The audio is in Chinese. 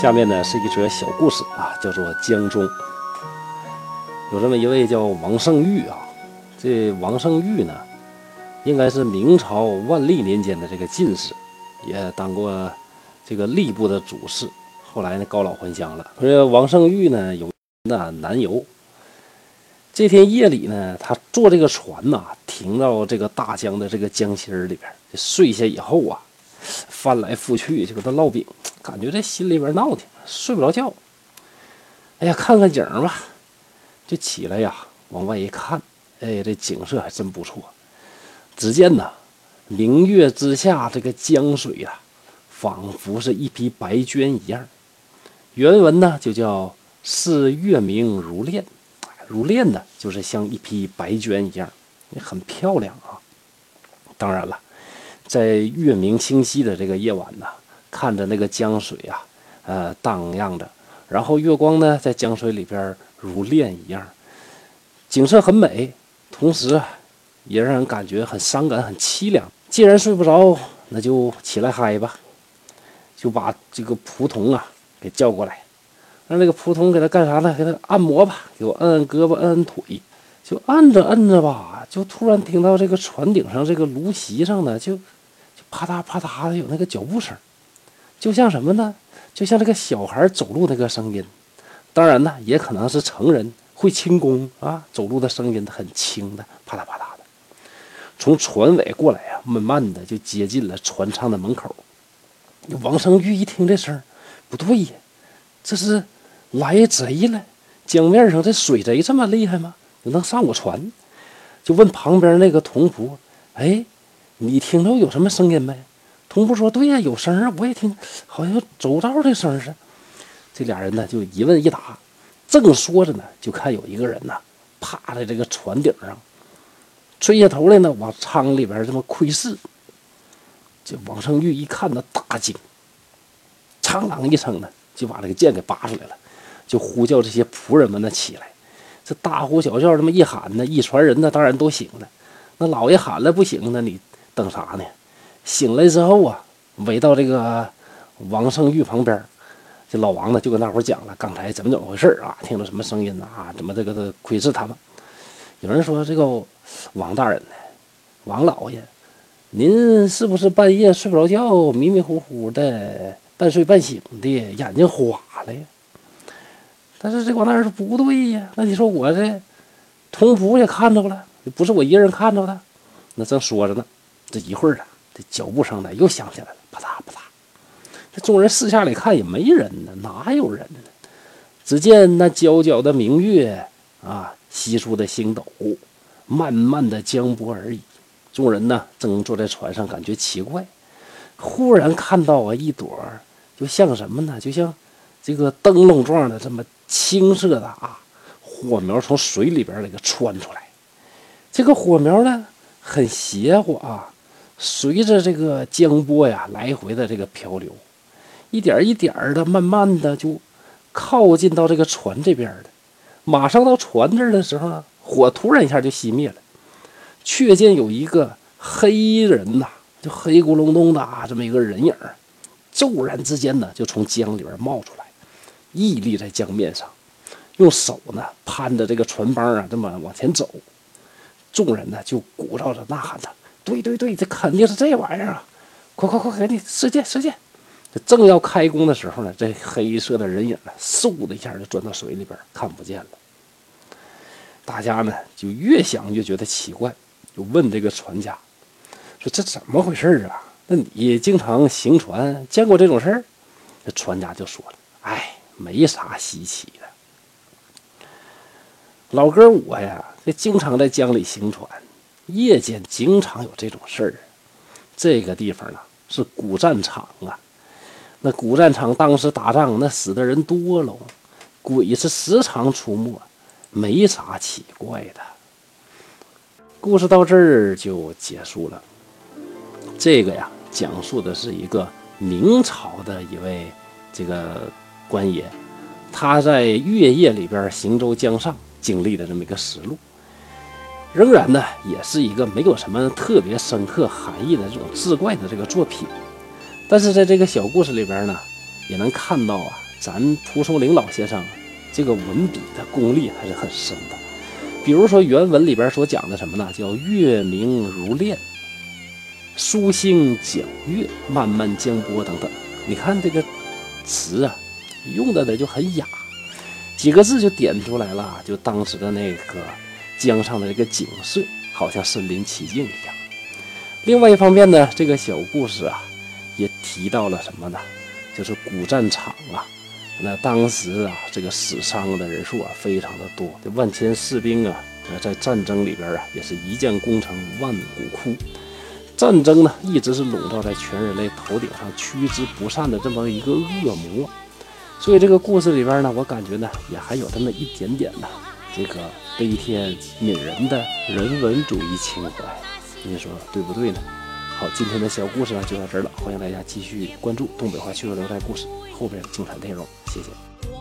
下面呢是一则小故事啊，叫做江中。有这么一位叫王圣玉啊，这王圣玉呢，应该是明朝万历年间的这个进士，也当过这个吏部的主事。后来呢，高老还乡了。这王圣玉呢，有那南游。这天夜里呢，他坐这个船呐，停到这个大江的这个江心里边，睡下以后啊。翻来覆去就搁那烙饼，感觉这心里边闹挺，睡不着觉。哎呀，看看景吧，就起来呀，往外一看，哎，这景色还真不错。只见呐，明月之下，这个江水呀，仿佛是一匹白绢一样。原文呢就叫“似月明如练”，如练呢就是像一匹白绢一样，也很漂亮啊。当然了。在月明清晰的这个夜晚呢，看着那个江水啊，呃，荡漾着，然后月光呢在江水里边如练一样，景色很美，同时，也让人感觉很伤感、很凄凉。既然睡不着，那就起来嗨吧，就把这个仆童啊给叫过来，让那个仆童给他干啥呢？给他按摩吧，给我按按胳膊，按按腿，就按着按着吧，就突然听到这个船顶上这个芦席上呢就。啪嗒啪嗒的有那个脚步声，就像什么呢？就像这个小孩走路那个声音。当然呢，也可能是成人会轻功啊，走路的声音很轻的，啪嗒啪嗒的。从船尾过来啊，慢慢的就接近了船舱的门口。王生玉一听这声不对呀，这是来贼了！江面上这水贼这么厉害吗？能上我船？就问旁边那个童仆，哎。你听到有什么声音没？童仆说：“对呀，有声啊，我也听，好像走道的声似的。”这俩人呢就一问一答，正说着呢，就看有一个人呢趴在这个船顶上，垂下头来呢往舱里边这么窥视。这王胜玉一看呢大惊，长啷一声呢就把这个剑给拔出来了，就呼叫这些仆人们呢起来。这大呼小叫这么一喊呢，一船人呢当然都醒了。那老爷喊了不行，那你。等啥呢？醒来之后啊，围到这个王胜玉旁边，这老王呢就跟大伙讲了刚才怎么怎么回事啊？听到什么声音啊？怎么这个这窥视他们？有人说这个王大人呢，王老爷，您是不是半夜睡不着觉，迷迷糊糊的，半睡半醒的，眼睛花了呀？但是这王大人说不对呀，那你说我这童仆也看着了，不是我一个人看着的，那正说着呢。这一会儿啊，这脚步声呢又响起来了，啪嗒啪嗒。这众人四下里看也没人呢，哪有人呢？只见那皎皎的明月啊，稀疏的星斗，慢慢的江波而已。众人呢正坐在船上，感觉奇怪，忽然看到啊一朵，就像什么呢？就像这个灯笼状的这么青色的啊火苗从水里边那个窜出来。这个火苗呢很邪乎啊。随着这个江波呀来回的这个漂流，一点一点的，慢慢的就靠近到这个船这边的。马上到船这儿的时候呢，火突然一下就熄灭了，却见有一个黑人呐，就黑咕隆咚的啊，这么一个人影骤然之间呢就从江里边冒出来，屹立在江面上，用手呢攀着这个船帮啊，这么往前走。众人呢就鼓噪着呐喊着。对对对，这肯定是这玩意儿啊！快快快，赶紧射箭射箭！这正要开弓的时候呢，这黑色的人影呢，嗖的一下就钻到水里边，看不见了。大家呢就越想越觉得奇怪，就问这个船家说：“这怎么回事啊？那你经常行船，见过这种事儿？”这船家就说了：“哎，没啥稀奇的。老哥我呀，这经常在江里行船。”夜间经常有这种事儿，这个地方呢是古战场啊。那古战场当时打仗，那死的人多喽，鬼是时常出没，没啥奇怪的。故事到这儿就结束了。这个呀，讲述的是一个明朝的一位这个官爷，他在月夜里边行舟江上经历的这么一个实录。仍然呢，也是一个没有什么特别深刻含义的这种志怪的这个作品，但是在这个小故事里边呢，也能看到啊，咱蒲松龄老先生这个文笔的功力还是很深的。比如说原文里边所讲的什么呢？叫月明如练，疏星皎月，漫漫江波等等。你看这个词啊，用的呢就很雅，几个字就点出来了，就当时的那个江上的这个景色，好像身临其境一样。另外一方面呢，这个小故事啊，也提到了什么呢？就是古战场啊，那当时啊，这个死伤的人数啊，非常的多。这万千士兵啊，在战争里边啊，也是一将功成万骨枯。战争呢，一直是笼罩在全人类头顶上驱之不散的这么一个恶魔。所以这个故事里边呢，我感觉呢，也还有这么一点点的这个悲天悯人的人文主义情怀。你说对不对呢？好，今天的小故事呢就到这儿了，欢迎大家继续关注东北话趣说聊斋故事后边精彩内容，谢谢。